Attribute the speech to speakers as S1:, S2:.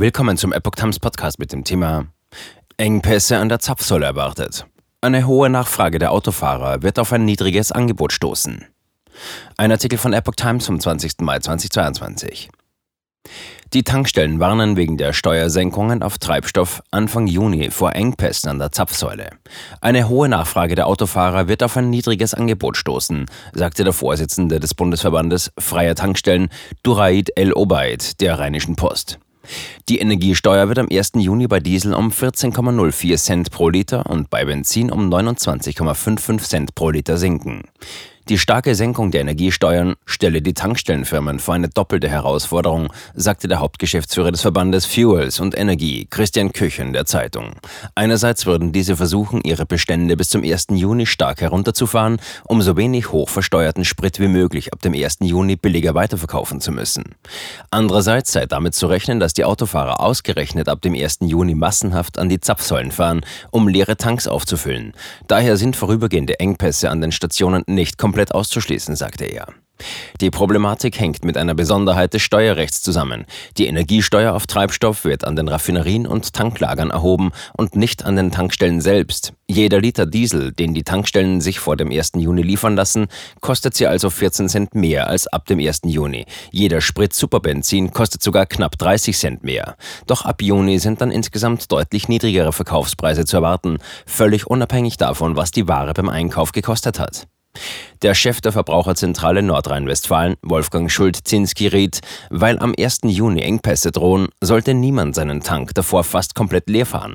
S1: Willkommen zum Epoch Times Podcast mit dem Thema Engpässe an der Zapfsäule erwartet. Eine hohe Nachfrage der Autofahrer wird auf ein niedriges Angebot stoßen. Ein Artikel von Epoch Times vom 20. Mai 2022. Die Tankstellen warnen wegen der Steuersenkungen auf Treibstoff Anfang Juni vor Engpässen an der Zapfsäule. Eine hohe Nachfrage der Autofahrer wird auf ein niedriges Angebot stoßen, sagte der Vorsitzende des Bundesverbandes Freier Tankstellen Duraid El Obaid der Rheinischen Post. Die Energiesteuer wird am 1. Juni bei Diesel um 14,04 Cent pro Liter und bei Benzin um 29,55 Cent pro Liter sinken. Die starke Senkung der Energiesteuern stelle die Tankstellenfirmen vor eine doppelte Herausforderung, sagte der Hauptgeschäftsführer des Verbandes Fuels und Energie, Christian Küchen, der Zeitung. Einerseits würden diese versuchen, ihre Bestände bis zum 1. Juni stark herunterzufahren, um so wenig hochversteuerten Sprit wie möglich ab dem 1. Juni billiger weiterverkaufen zu müssen. Andererseits sei damit zu rechnen, dass die Autofahrer ausgerechnet ab dem 1. Juni massenhaft an die Zapfsäulen fahren, um leere Tanks aufzufüllen. Daher sind vorübergehende Engpässe an den Stationen nicht komplett komplett auszuschließen, sagte er. Die Problematik hängt mit einer Besonderheit des Steuerrechts zusammen. Die Energiesteuer auf Treibstoff wird an den Raffinerien und Tanklagern erhoben und nicht an den Tankstellen selbst. Jeder Liter Diesel, den die Tankstellen sich vor dem 1. Juni liefern lassen, kostet sie also 14 Cent mehr als ab dem 1. Juni. Jeder Sprit Superbenzin kostet sogar knapp 30 Cent mehr. Doch ab Juni sind dann insgesamt deutlich niedrigere Verkaufspreise zu erwarten, völlig unabhängig davon, was die Ware beim Einkauf gekostet hat. Der Chef der Verbraucherzentrale Nordrhein-Westfalen, Wolfgang Schult-Zinski, riet, weil am 1. Juni Engpässe drohen, sollte niemand seinen Tank davor fast komplett leer fahren.